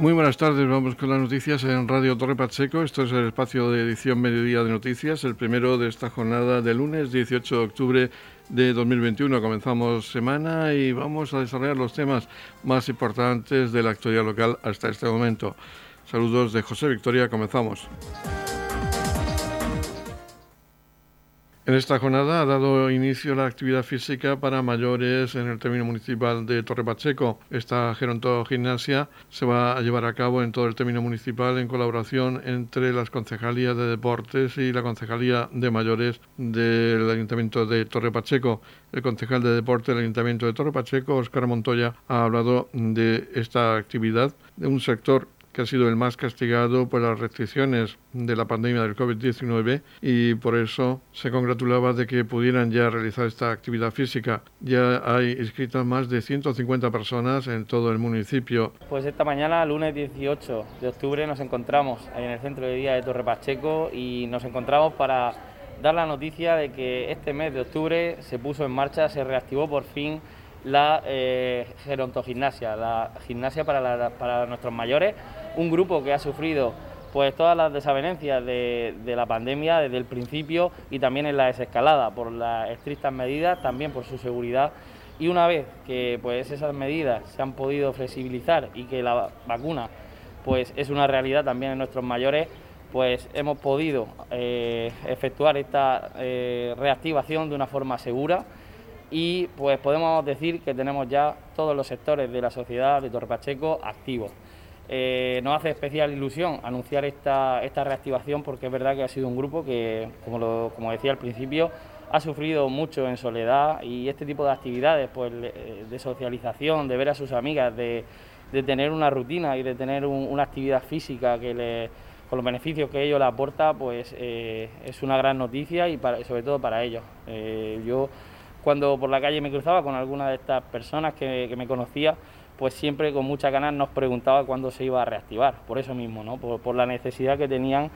Muy buenas tardes, vamos con las noticias en Radio Torre Pacheco. Esto es el espacio de edición Mediodía de Noticias, el primero de esta jornada de lunes 18 de octubre de 2021. Comenzamos semana y vamos a desarrollar los temas más importantes de la actualidad local hasta este momento. Saludos de José Victoria, comenzamos. En esta jornada ha dado inicio la actividad física para mayores en el término municipal de Torre Pacheco. Esta gerontogimnasia se va a llevar a cabo en todo el término municipal en colaboración entre las concejalías de deportes y la concejalía de mayores del Ayuntamiento de Torre Pacheco. El concejal de deporte del Ayuntamiento de Torre Pacheco, Óscar Montoya, ha hablado de esta actividad de un sector que ha sido el más castigado por las restricciones de la pandemia del COVID-19 y por eso se congratulaba de que pudieran ya realizar esta actividad física. Ya hay inscritas más de 150 personas en todo el municipio. Pues esta mañana, lunes 18 de octubre, nos encontramos en el centro de día de Torre Pacheco y nos encontramos para dar la noticia de que este mes de octubre se puso en marcha, se reactivó por fin la eh, gerontogimnasia, la gimnasia para, nuestros mayores un grupo que ha sufrido pues todas las desavenencias de, la pandemia desde el principio y también en la desescalada por las estrictas medidas, también por su seguridad. Y una vez que pues esas medidas se han podido flexibilizar y que la vacuna pues es una realidad también en nuestros mayores, pues hemos podido eh, efectuar esta eh, reactivación de una forma segura y pues podemos decir que tenemos ya todos los sectores de la sociedad de Torpacheco activos. Eh, nos hace especial ilusión anunciar esta, esta reactivación porque es verdad que ha sido un grupo que, como, como decía al principio, ha sufrido mucho en soledad y este tipo de actividades, pues de socialización, de ver a sus amigas, de, tener una rutina y de tener una actividad física que le, con los beneficios que ello le aporta, pues eh, es una gran noticia y sobre todo para ellos. Eh, yo cuando por la calle me cruzaba con alguna de estas personas que, me conocía, pues siempre con mucha ganas nos preguntaba cuándo se iba a reactivar, por eso mismo, ¿no? por, la necesidad que tenían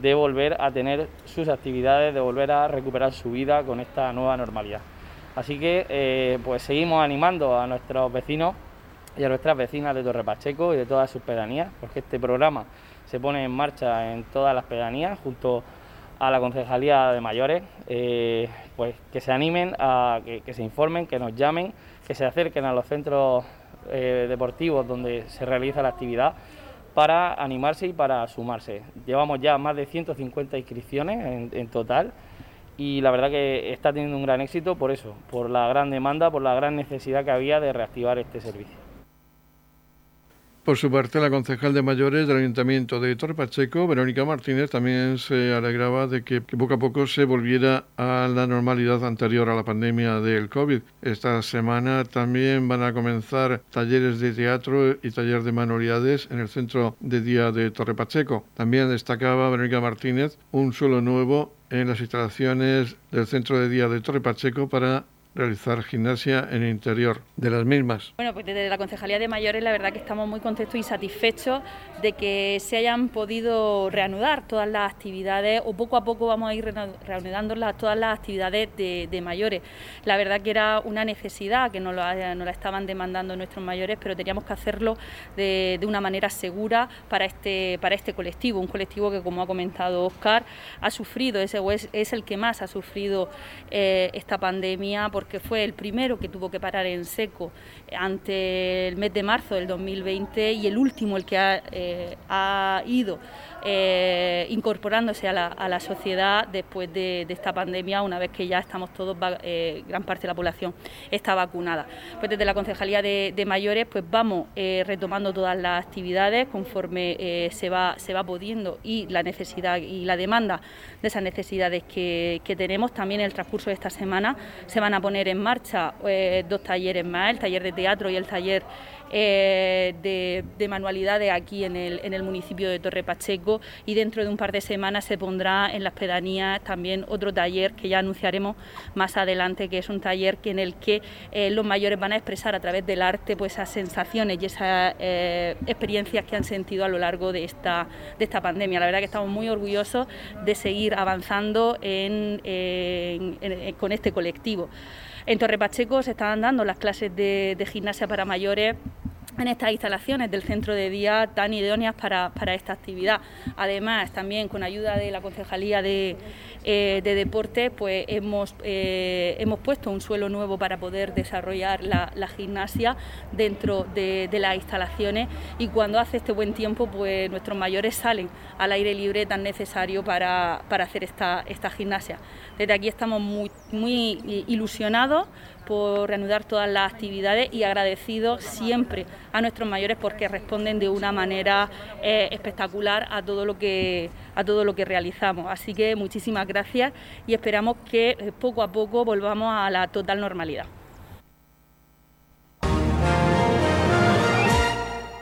de volver a tener sus actividades, de volver a recuperar su vida con esta nueva normalidad. Así que eh, pues seguimos animando a nuestros vecinos y a nuestras vecinas de Torre Pacheco y de todas sus pedanías, porque este programa se pone en marcha en todas las pedanías junto a la Concejalía de Mayores, eh, pues que se animen, a que se informen, que nos llamen, que se acerquen a los centros eh, deportivos donde se realiza la actividad para animarse y para sumarse. Llevamos ya más de 150 inscripciones en total y la verdad que está teniendo un gran éxito por eso, por la gran demanda, por la gran necesidad que había de reactivar este servicio. Por su parte, la concejal de mayores del Ayuntamiento de Torre Pacheco, Verónica Martínez, también se alegraba de que, poco a poco se volviera a la normalidad anterior a la pandemia del COVID. Esta semana también van a comenzar talleres de teatro y taller de manualidades en el centro de día de Torre Pacheco. También destacaba Verónica Martínez un suelo nuevo en las instalaciones del centro de día de Torre Pacheco para realizar gimnasia en el interior de las mismas. Bueno, pues desde la Concejalía de Mayores la verdad que estamos muy contentos y satisfechos de que se hayan podido reanudar todas las actividades o poco a poco vamos a ir reanudando todas las actividades de, mayores. La verdad que era una necesidad que nos, la estaban demandando nuestros mayores, pero teníamos que hacerlo de, una manera segura para este, para este colectivo, un colectivo que como ha comentado Oscar ha sufrido, es, es el que más ha sufrido eh, esta pandemia porque fue el primero que tuvo que parar en seco ante el mes de marzo del 2020 y el último el que ha, eh, ido eh, incorporándose a la, sociedad después de, esta pandemia, una vez que ya estamos todos, eh, gran parte de la población está vacunada. Pues desde la Concejalía de, Mayores pues vamos retomando todas las actividades conforme se, va, se va pudiendo y la necesidad y la demanda de esas necesidades que, tenemos. También en el transcurso de esta semana se van a poner en marcha dos talleres más, el taller de teatro y el taller eh, de, manualidades aquí en el, en el municipio de Torre Pacheco y dentro de un par de semanas se pondrá en las pedanías también otro taller que ya anunciaremos más adelante, que es un taller que en el que eh, los mayores van a expresar a través del arte pues esas sensaciones y esas eh, experiencias que han sentido a lo largo de esta, de esta pandemia. La verdad que estamos muy orgullosos de seguir avanzando con este colectivo. En Torre Pacheco se están dando las clases de, gimnasia para mayores en estas instalaciones del centro de día tan idóneas para, esta actividad. Además, también con ayuda de la Concejalía de, eh, Deportes, pues hemos, eh, hemos puesto un suelo nuevo para poder desarrollar la, gimnasia dentro de, las instalaciones y cuando hace este buen tiempo, pues nuestros mayores salen al aire libre tan necesario para, hacer esta, esta gimnasia. Desde aquí estamos muy, muy ilusionados por reanudar todas las actividades y agradecidos siempre a nuestros mayores porque responden de una manera eh, espectacular a todo lo que a todo lo que realizamos. Así que muchísimas gracias y esperamos que eh, poco a poco volvamos a la total normalidad.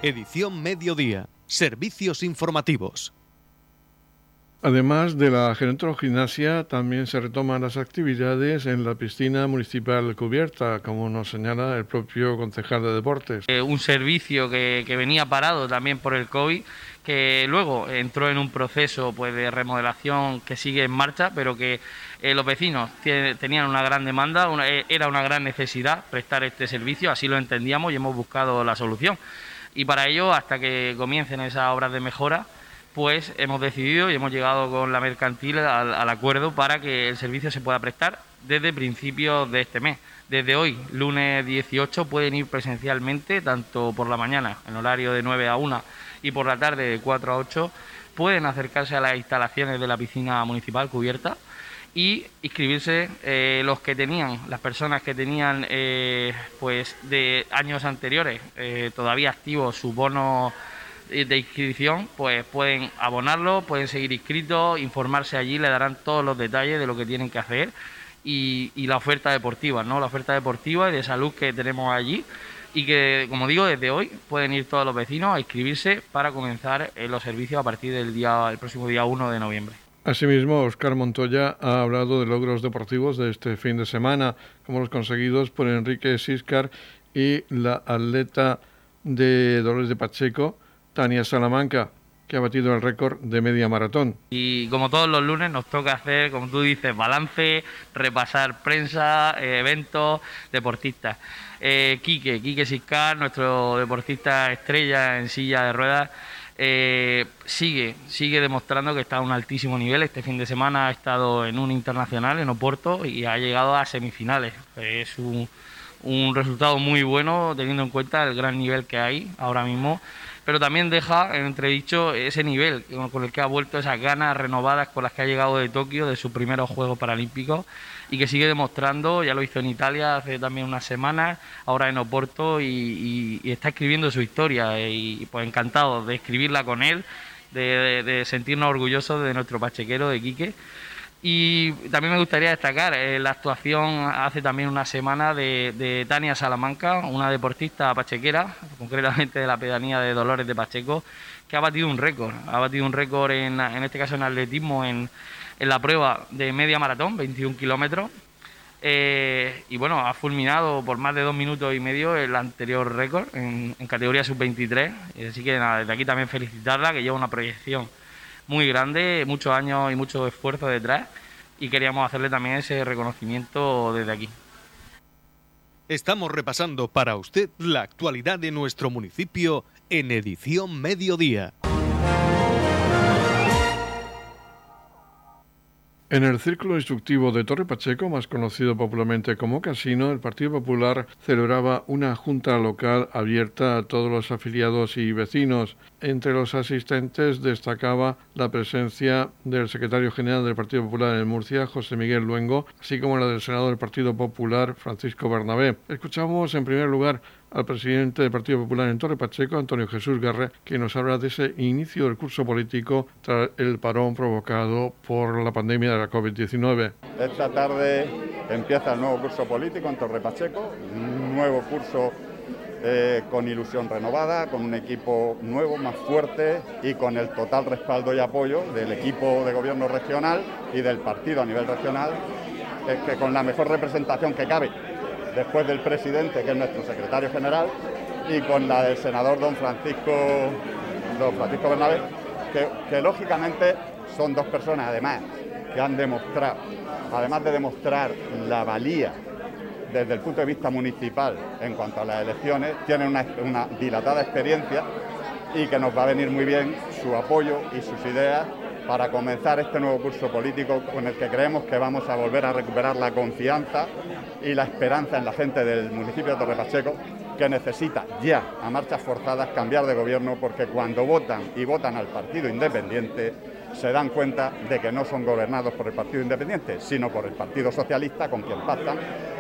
Edición Mediodía. Servicios informativos. Además de la gerontogimnasia, también se retoman las actividades en la piscina municipal cubierta, como nos señala el propio concejal de deportes. Eh, un servicio que, venía parado también por el COVID, que luego entró en un proceso pues, de remodelación que sigue en marcha, pero que eh, los vecinos tenían una gran demanda, eh, era una gran necesidad prestar este servicio, así lo entendíamos y hemos buscado la solución. Y para ello, hasta que comiencen esas obras de mejora, pues hemos decidido y hemos llegado con la mercantil al, acuerdo para que el servicio se pueda prestar desde principios de este mes. Desde hoy, lunes 18, pueden ir presencialmente, tanto por la mañana, en horario de 9 a 1, y por la tarde de 4 a 8, pueden acercarse a las instalaciones de la piscina municipal cubierta y inscribirse eh, los que tenían, las personas que tenían eh, pues de años anteriores eh, todavía activos su bono de inscripción, pues pueden abonarlo, pueden seguir inscritos, informarse allí, le darán todos los detalles de lo que tienen que hacer y, la oferta deportiva, ¿no? La oferta deportiva y de salud que tenemos allí y que, como digo, desde hoy pueden ir todos los vecinos a inscribirse para comenzar los servicios a partir del día, el próximo día 1 de noviembre. Asimismo, Oscar Montoya ha hablado de logros deportivos de este fin de semana, como los conseguidos por Enrique Siscar y la atleta de Dolores de Pacheco, Tania Salamanca, que ha batido el récord de media maratón. Y como todos los lunes nos toca hacer, como tú dices, balance, repasar prensa, eh, eventos, deportistas. Eh, Quique, Quique Siscar, nuestro deportista estrella en silla de ruedas, eh, sigue, sigue demostrando que está a un altísimo nivel. Este fin de semana ha estado en un internacional, en Oporto, y ha llegado a semifinales. Es un, un resultado muy bueno teniendo en cuenta el gran nivel que hay ahora mismo pero también deja en entredicho ese nivel con el que ha vuelto, esas ganas renovadas con las que ha llegado de Tokio, de sus primeros Juegos Paralímpicos, y que sigue demostrando, ya lo hizo en Italia hace también unas semanas, ahora en Oporto, y, está escribiendo su historia, y pues encantado de escribirla con él, de, de sentirnos orgullosos de nuestro pachequero, de Quique. Y también me gustaría destacar eh, la actuación hace también una semana de, Tania Salamanca, una deportista pachequera, concretamente de la pedanía de Dolores de Pacheco, que ha batido un récord. Ha batido un récord, en, en este caso en atletismo, en, en la prueba de media maratón, 21 kilómetros. Eh, y bueno, ha fulminado por más de dos minutos y medio el anterior récord en, en categoría sub-23. Así que nada, desde aquí también felicitarla, que lleva una proyección muy grande, muchos años y mucho esfuerzo detrás y queríamos hacerle también ese reconocimiento desde aquí. Estamos repasando para usted la actualidad de nuestro municipio en edición mediodía. En el círculo instructivo de Torre Pacheco, más conocido popularmente como Casino, el Partido Popular celebraba una junta local abierta a todos los afiliados y vecinos. Entre los asistentes destacaba la presencia del secretario general del Partido Popular en Murcia, José Miguel Luengo, así como la del senador del Partido Popular, Francisco Bernabé. Escuchamos en primer lugar al presidente del Partido Popular en Torre Pacheco, Antonio Jesús Garre, que nos habla de ese inicio del curso político tras el parón provocado por la pandemia de la COVID-19. Esta tarde empieza el nuevo curso político en Torre Pacheco, un nuevo curso eh, con ilusión renovada, con un equipo nuevo, más fuerte y con el total respaldo y apoyo del equipo de gobierno regional y del partido a nivel regional, con la mejor representación que cabe después del presidente, que es nuestro secretario general, y con la del senador don Francisco, don Francisco Bernabé, que, lógicamente son dos personas además que han demostrado, además de demostrar la valía desde el punto de vista municipal en cuanto a las elecciones, tiene una, una dilatada experiencia y que nos va a venir muy bien su apoyo y sus ideas para comenzar este nuevo curso político con el que creemos que vamos a volver a recuperar la confianza y la esperanza en la gente del municipio de Torre Pacheco que necesita ya, a marchas forzadas, cambiar de gobierno porque cuando votan y votan al Partido Independiente se dan cuenta de que no son gobernados por el Partido Independiente, sino por el Partido Socialista, con quien pactan,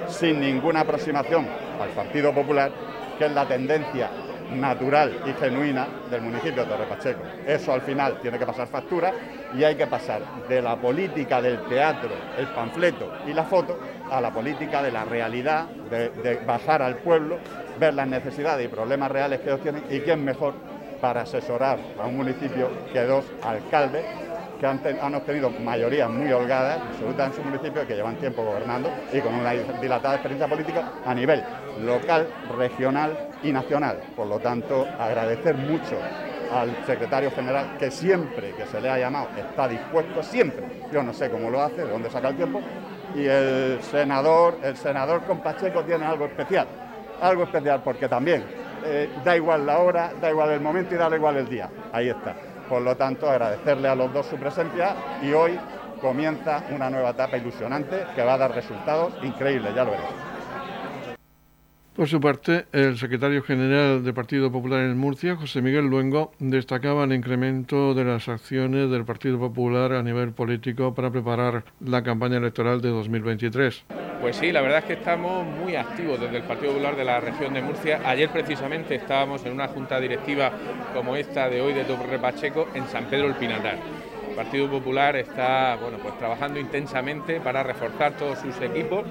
sin ninguna aproximación al Partido Popular, que es la tendencia natural y genuina del municipio de Torre Pacheco. Eso al final tiene que pasar factura y hay que pasar de la política del teatro, el panfleto y la foto a la política de la realidad, de, bajar al pueblo, ver las necesidades y problemas reales que ellos tienen y quién mejor para asesorar a un municipio que dos alcaldes que han, obtenido mayorías muy holgadas, absolutas en su municipio, que llevan tiempo gobernando y con una dilatada experiencia política a nivel local, regional y nacional. Por lo tanto, agradecer mucho al secretario general que siempre que se le ha llamado está dispuesto, siempre, yo no sé cómo lo hace, de dónde saca el tiempo, y el senador, el senador con Pacheco tiene algo especial, algo especial porque también eh, da igual la hora, da igual el momento y da igual el día, ahí está. Por lo tanto, agradecerle a los dos su presencia y hoy comienza una nueva etapa ilusionante que va a dar resultados increíbles, ya lo veremos. Por su parte, el secretario general del Partido Popular en Murcia, José Miguel Luengo, destacaba el incremento de las acciones del Partido Popular a nivel político para preparar la campaña electoral de 2023. Pues sí, la verdad es que estamos muy activos desde el Partido Popular de la región de Murcia. Ayer precisamente estábamos en una junta directiva como esta de hoy de Torre Pacheco en San Pedro el Pinatar. El Partido Popular está bueno, pues trabajando intensamente para reforzar todos sus equipos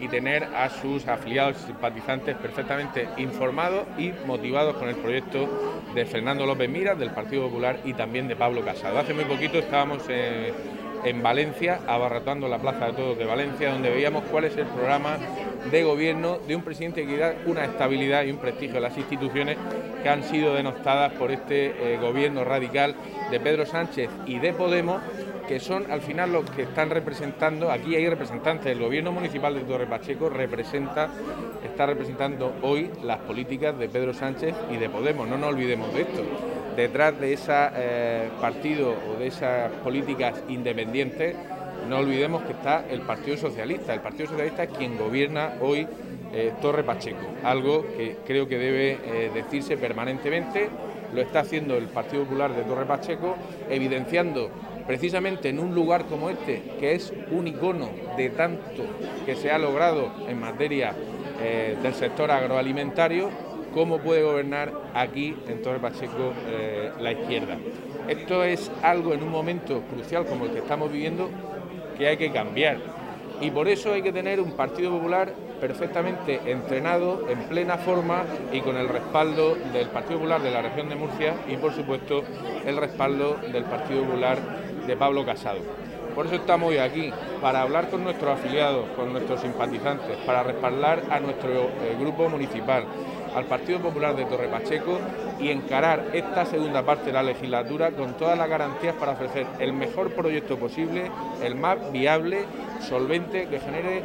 y tener a sus afiliados y simpatizantes perfectamente informados y motivados con el proyecto de Fernando López Miras, del Partido Popular y también de Pablo Casado. Hace muy poquito estábamos en Valencia, abarratando la Plaza de Todos de Valencia, donde veíamos cuál es el programa de gobierno de un presidente que da una estabilidad y un prestigio a las instituciones que han sido denostadas por este eh, gobierno radical de Pedro Sánchez y de Podemos que son al final los que están representando, aquí hay representantes, del gobierno municipal de Torre Pacheco representa, está representando hoy las políticas de Pedro Sánchez y de Podemos, no nos olvidemos de esto. Detrás de ese eh, partido o de esas políticas independientes, no olvidemos que está el Partido Socialista. El Partido Socialista es quien gobierna hoy eh, Torre Pacheco, algo que creo que debe eh, decirse permanentemente. Lo está haciendo el Partido Popular de Torre Pacheco, evidenciando precisamente en un lugar como este, que es un icono de tanto que se ha logrado en materia eh, del sector agroalimentario, cómo puede gobernar aquí en Torre Pacheco eh, la izquierda. Esto es algo en un momento crucial como el que estamos viviendo que hay que cambiar. Y por eso hay que tener un Partido Popular perfectamente entrenado, en plena forma y con el respaldo del Partido Popular de la región de Murcia y por supuesto el respaldo del Partido Popular de Pablo Casado. Por eso estamos hoy aquí, para hablar con nuestros afiliados, con nuestros simpatizantes, para respaldar a nuestro eh, grupo municipal, al Partido Popular de Torre Pacheco y encarar esta segunda parte de la legislatura con todas las garantías para ofrecer el mejor proyecto posible, el más viable, solvente, que genere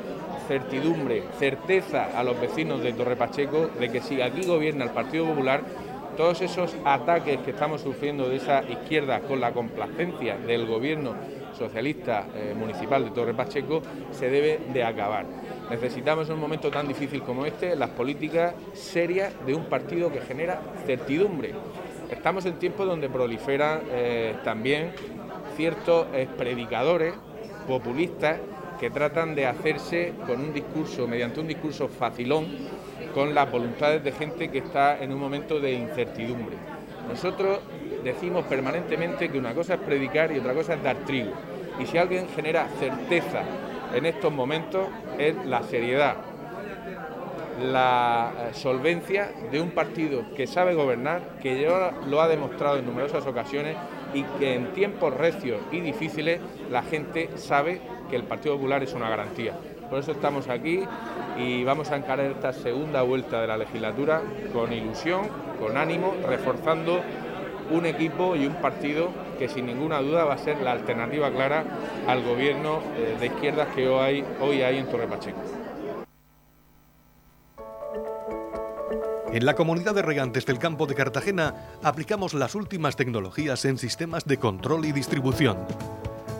certidumbre, certeza a los vecinos de Torre Pacheco de que si aquí gobierna el Partido Popular, todos esos ataques que estamos sufriendo de esa izquierda con la complacencia del gobierno socialista eh, municipal de Torre Pacheco se debe de acabar. Necesitamos en un momento tan difícil como este las políticas serias de un partido que genera certidumbre. Estamos en tiempos donde proliferan eh, también ciertos eh, predicadores populistas que tratan de hacerse con un discurso, mediante un discurso facilón, con las voluntades de gente que está en un momento de incertidumbre. Nosotros decimos permanentemente que una cosa es predicar y otra cosa es dar trigo. Y si alguien genera certeza en estos momentos es la seriedad, la eh, solvencia de un partido que sabe gobernar, que ya lo ha demostrado en numerosas ocasiones y que en tiempos recios y difíciles la gente sabe que el Partido Popular es una garantía. Por eso estamos aquí y vamos a encarar esta segunda vuelta de la legislatura con ilusión, con ánimo, reforzando un equipo y un partido que sin ninguna duda va a ser la alternativa clara al gobierno eh, de izquierdas que hoy hay, hoy hay en Torre Pacheco. En la comunidad de regantes del campo de Cartagena aplicamos las últimas tecnologías en sistemas de control y distribución,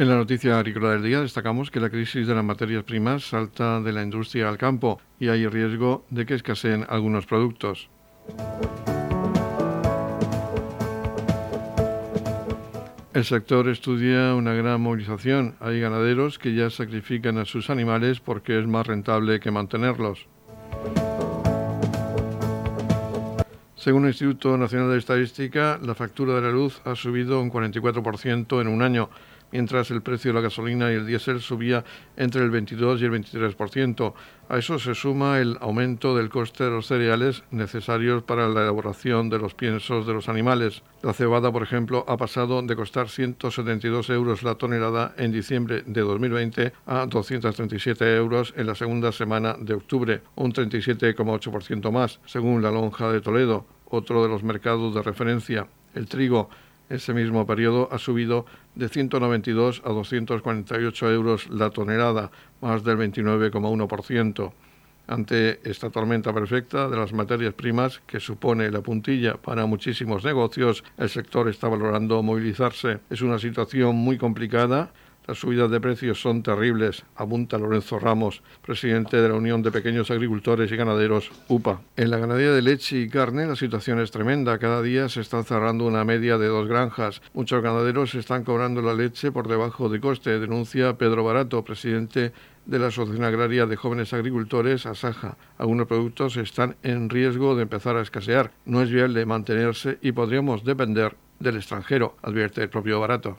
En la noticia agrícola del día destacamos que la crisis de las materias primas salta de la industria al campo y hay riesgo de que escaseen algunos productos. El sector estudia una gran movilización. Hay ganaderos que ya sacrifican a sus animales porque es más rentable que mantenerlos. Según el Instituto Nacional de Estadística, la factura de la luz ha subido un 44% en un año mientras el precio de la gasolina y el diésel subía entre el 22 y el 23%. A eso se suma el aumento del coste de los cereales necesarios para la elaboración de los piensos de los animales. La cebada, por ejemplo, ha pasado de costar 172 euros la tonelada en diciembre de 2020 a 237 euros en la segunda semana de octubre, un 37,8% más, según la lonja de Toledo, otro de los mercados de referencia. El trigo ese mismo periodo ha subido de 192 a 248 euros la tonelada, más del 29,1%. Ante esta tormenta perfecta de las materias primas que supone la puntilla para muchísimos negocios, el sector está valorando movilizarse. Es una situación muy complicada las subidas de precios son terribles, apunta Lorenzo Ramos, presidente de la Unión de Pequeños Agricultores y Ganaderos, UPA. En la ganadería de leche y carne la situación es tremenda. Cada día se están cerrando una media de dos granjas. Muchos ganaderos están cobrando la leche por debajo de coste, denuncia Pedro Barato, presidente de la Asociación Agraria de Jóvenes Agricultores, ASAJA. Algunos productos están en riesgo de empezar a escasear. No es viable mantenerse y podríamos depender del extranjero, advierte el propio Barato.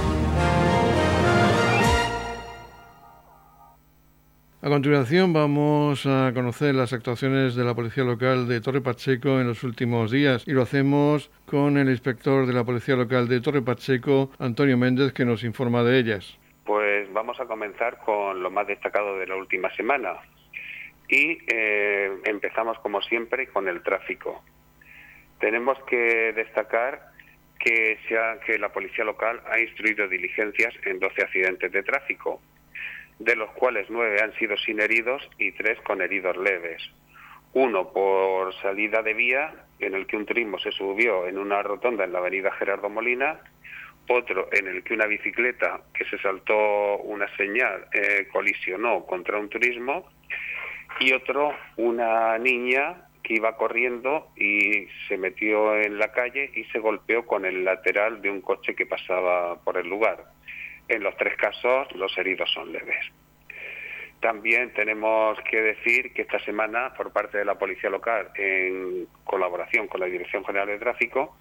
A continuación vamos a conocer las actuaciones de la Policía Local de Torre Pacheco en los últimos días y lo hacemos con el inspector de la Policía Local de Torre Pacheco, Antonio Méndez, que nos informa de ellas. Pues vamos a comenzar con lo más destacado de la última semana y eh, empezamos como siempre con el tráfico. Tenemos que destacar que, la Policía Local ha instruido diligencias en 12 accidentes de tráfico de los cuales nueve han sido sin heridos y tres con heridos leves. Uno por salida de vía, en el que un turismo se subió en una rotonda en la avenida Gerardo Molina, otro en el que una bicicleta que se saltó una señal eh, colisionó contra un turismo y otro una niña que iba corriendo y se metió en la calle y se golpeó con el lateral de un coche que pasaba por el lugar. En los tres casos los heridos son leves. También tenemos que decir que esta semana, por parte de la Policía Local, en colaboración con la Dirección General de Tráfico,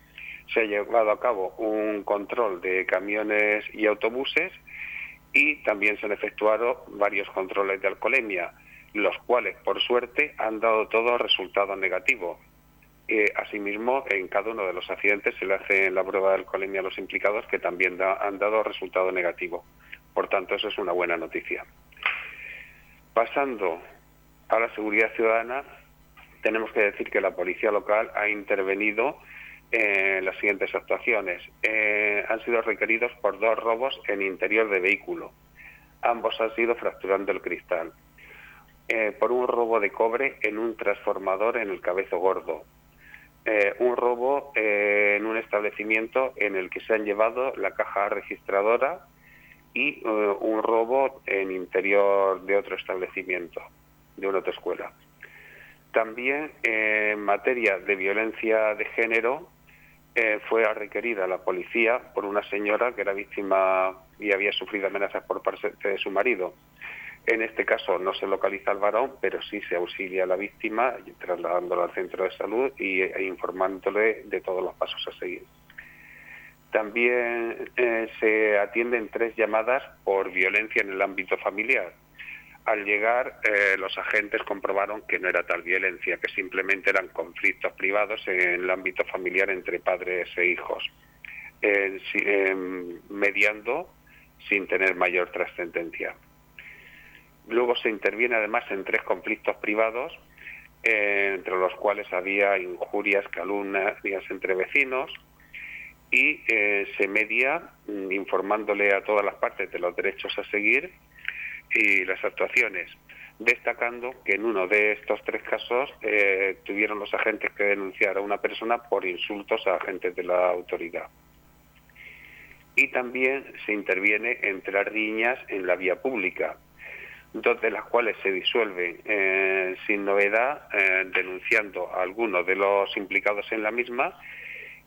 se ha llevado a cabo un control de camiones y autobuses y también se han efectuado varios controles de alcoholemia, los cuales, por suerte, han dado todos resultados negativos. Eh, asimismo, en cada uno de los accidentes se le hace la prueba de alcoholemia a los implicados que también han dado resultado negativo. Por tanto, eso es una buena noticia. Pasando a la seguridad ciudadana, tenemos que decir que la policía local ha intervenido en las siguientes actuaciones. Eh, han sido requeridos por dos robos en interior de vehículo. Ambos han sido fracturando el cristal. Eh, por un robo de cobre en un transformador en el Cabezo Gordo, eh, un robo eh, en un establecimiento en el que se han llevado la caja registradora y eh, un robo en interior de otro establecimiento, de una autoescuela. También en materia de violencia de género fue requerida la policía por una señora que era víctima y había sufrido amenazas por parte de su marido. En este caso no se localiza al varón, pero sí se auxilia a la víctima trasladándola al centro de salud e informándole de todos los pasos a seguir. También eh, se atienden tres llamadas por violencia en el ámbito familiar. Al llegar, eh, los agentes comprobaron que no era tal violencia, que simplemente eran conflictos privados en el ámbito familiar entre padres e hijos, mediando sin tener mayor trascendencia. Luego se interviene además en tres conflictos privados, eh, entre los cuales había injurias, calumnias entre vecinos, y eh, se media mm, informándole a todas las partes de los derechos a seguir y las actuaciones, destacando que en uno de estos tres casos eh, tuvieron los agentes que denunciar a una persona por insultos a agentes de la autoridad. Y también se interviene entre las riñas en la vía pública, dos de las cuales se disuelven eh, sin novedad, denunciando a algunos de los implicados en la misma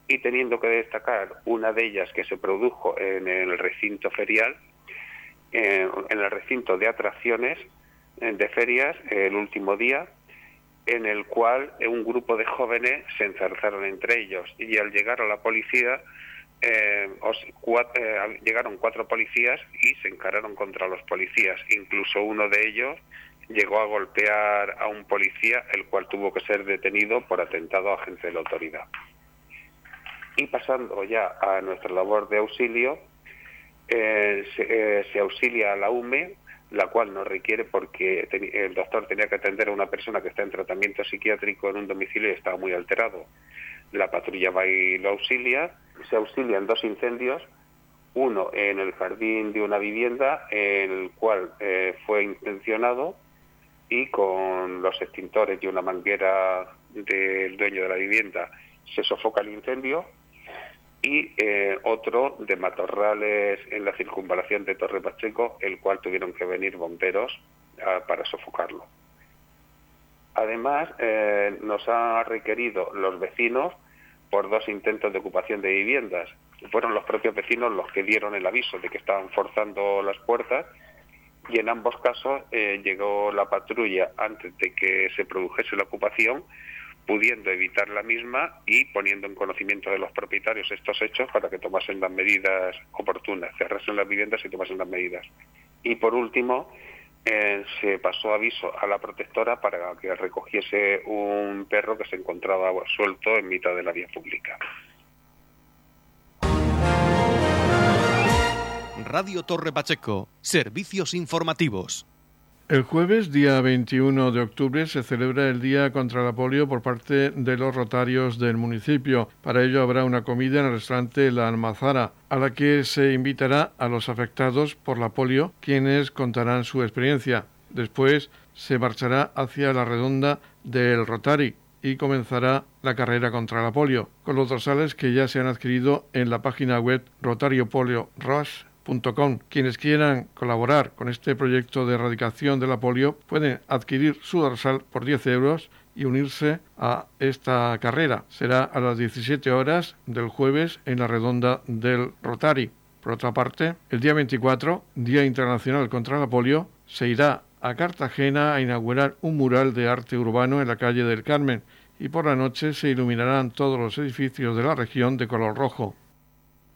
y teniendo que destacar una de ellas que se produjo en el recinto ferial, en el recinto de atracciones de ferias el último día, en el cual un grupo de jóvenes se enzarzaron entre ellos. Y al llegar a la policía eh, eh, llegaron cuatro policías y se encararon contra los policías. Incluso uno de ellos llegó a golpear a un policía, el cual tuvo que ser detenido por atentado a agente de la autoridad. Y pasando ya a nuestra labor de auxilio, eh, eh, se, auxilia a la UME, la cual no requiere porque el doctor tenía que atender a una persona que está en tratamiento psiquiátrico en un domicilio y estaba muy alterado. La patrulla va y lo auxilia. Se auxilian dos incendios, uno en el jardín de una vivienda, en el cual eh, fue intencionado y con los extintores y una manguera del dueño de la vivienda se sofoca el incendio y eh, otro de matorrales en la circunvalación de Torre Pacheco, el cual tuvieron que venir bomberos ah, para sofocarlo. Además, eh, nos han requerido los vecinos por dos intentos de ocupación de viviendas. Fueron los propios vecinos los que dieron el aviso de que estaban forzando las puertas y en ambos casos eh, llegó la patrulla antes de que se produjese la ocupación pudiendo evitar la misma y poniendo en conocimiento de los propietarios estos hechos para que tomasen las medidas oportunas, cerrasen las viviendas y tomasen las medidas. Y por último, eh, se pasó aviso a la protectora para que recogiese un perro que se encontraba suelto en mitad de la vía pública. Radio Torre Pacheco, servicios informativos. El jueves, día 21 de octubre, se celebra el Día contra la Polio por parte de los rotarios del municipio. Para ello habrá una comida en el restaurante La Almazara, a la que se invitará a los afectados por la polio, quienes contarán su experiencia. Después se marchará hacia la redonda del Rotary y comenzará la carrera contra la polio, con los dorsales que ya se han adquirido en la página web Rotario Polio Rush quienes quieran colaborar con este proyecto de erradicación de la polio pueden adquirir su dorsal por 10 euros y unirse a esta carrera. Será a las 17 horas del jueves en la redonda del Rotary. Por otra parte, el día 24, Día Internacional contra la Polio, se irá a Cartagena a inaugurar un mural de arte urbano en la calle del Carmen y por la noche se iluminarán todos los edificios de la región de color rojo.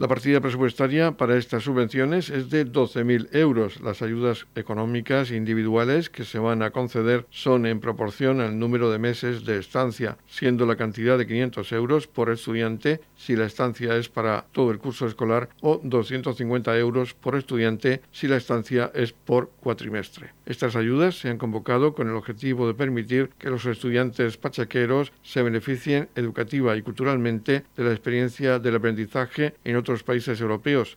La partida presupuestaria para estas subvenciones es de 12.000 euros. Las ayudas económicas individuales que se van a conceder son en proporción al número de meses de estancia, siendo la cantidad de 500 euros por estudiante si la estancia es para todo el curso escolar o 250 euros por estudiante si la estancia es por cuatrimestre. Estas ayudas se han convocado con el objetivo de permitir que los estudiantes pachaqueros se beneficien educativa y culturalmente de la experiencia del aprendizaje en otros países europeos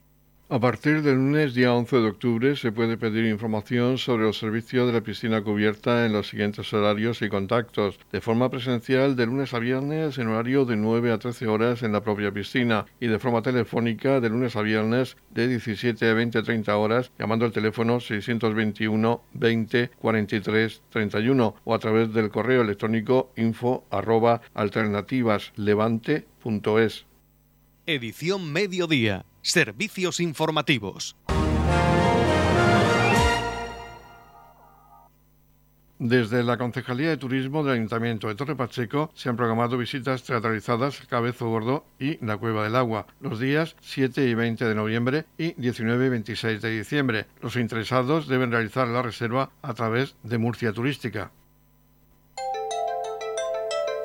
A partir del lunes día 11 de octubre se puede pedir información sobre el servicio de la piscina cubierta en los siguientes horarios y contactos. De forma presencial de lunes a viernes en horario de 9 a 13 horas en la propia piscina y de forma telefónica de lunes a viernes de 17 a 20 a 30 horas llamando al teléfono 621 20 43 31 o a través del correo electrónico info arroba alternativaslevante.es. Edición Mediodía Servicios informativos. Desde la Concejalía de Turismo del Ayuntamiento de Torre Pacheco se han programado visitas teatralizadas Cabezo Gordo y La Cueva del Agua los días 7 y 20 de noviembre y 19 y 26 de diciembre. Los interesados deben realizar la reserva a través de Murcia Turística.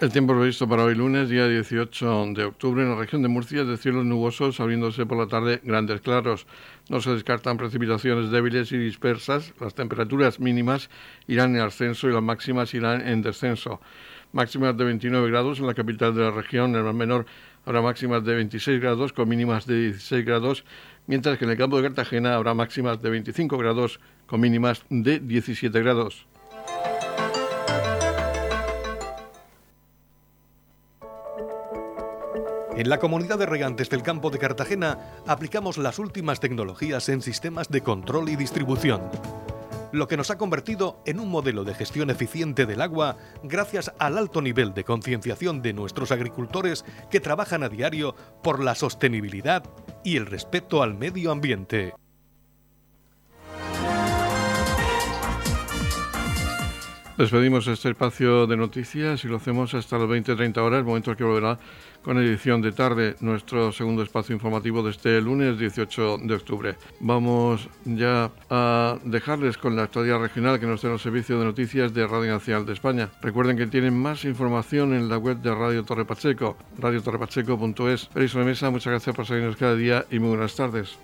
El tiempo previsto para hoy lunes, día 18 de octubre, en la región de Murcia de cielos nubosos, abriéndose por la tarde grandes claros. No se descartan precipitaciones débiles y dispersas. Las temperaturas mínimas irán en ascenso y las máximas irán en descenso. Máximas de 29 grados en la capital de la región, en el menor habrá máximas de 26 grados con mínimas de 16 grados, mientras que en el campo de Cartagena habrá máximas de 25 grados con mínimas de 17 grados. En la comunidad de regantes del campo de Cartagena aplicamos las últimas tecnologías en sistemas de control y distribución, lo que nos ha convertido en un modelo de gestión eficiente del agua gracias al alto nivel de concienciación de nuestros agricultores que trabajan a diario por la sostenibilidad y el respeto al medio ambiente. Despedimos este espacio de noticias y lo hacemos hasta las 20-30 horas, momento que volverá con edición de tarde, nuestro segundo espacio informativo de este lunes 18 de octubre. Vamos ya a dejarles con la actualidad regional que nos da el servicio de noticias de Radio Nacional de España. Recuerden que tienen más información en la web de Radio Torre Pacheco, radiotorrepacheco.es. Feliz Mesa, muchas gracias por seguirnos cada día y muy buenas tardes.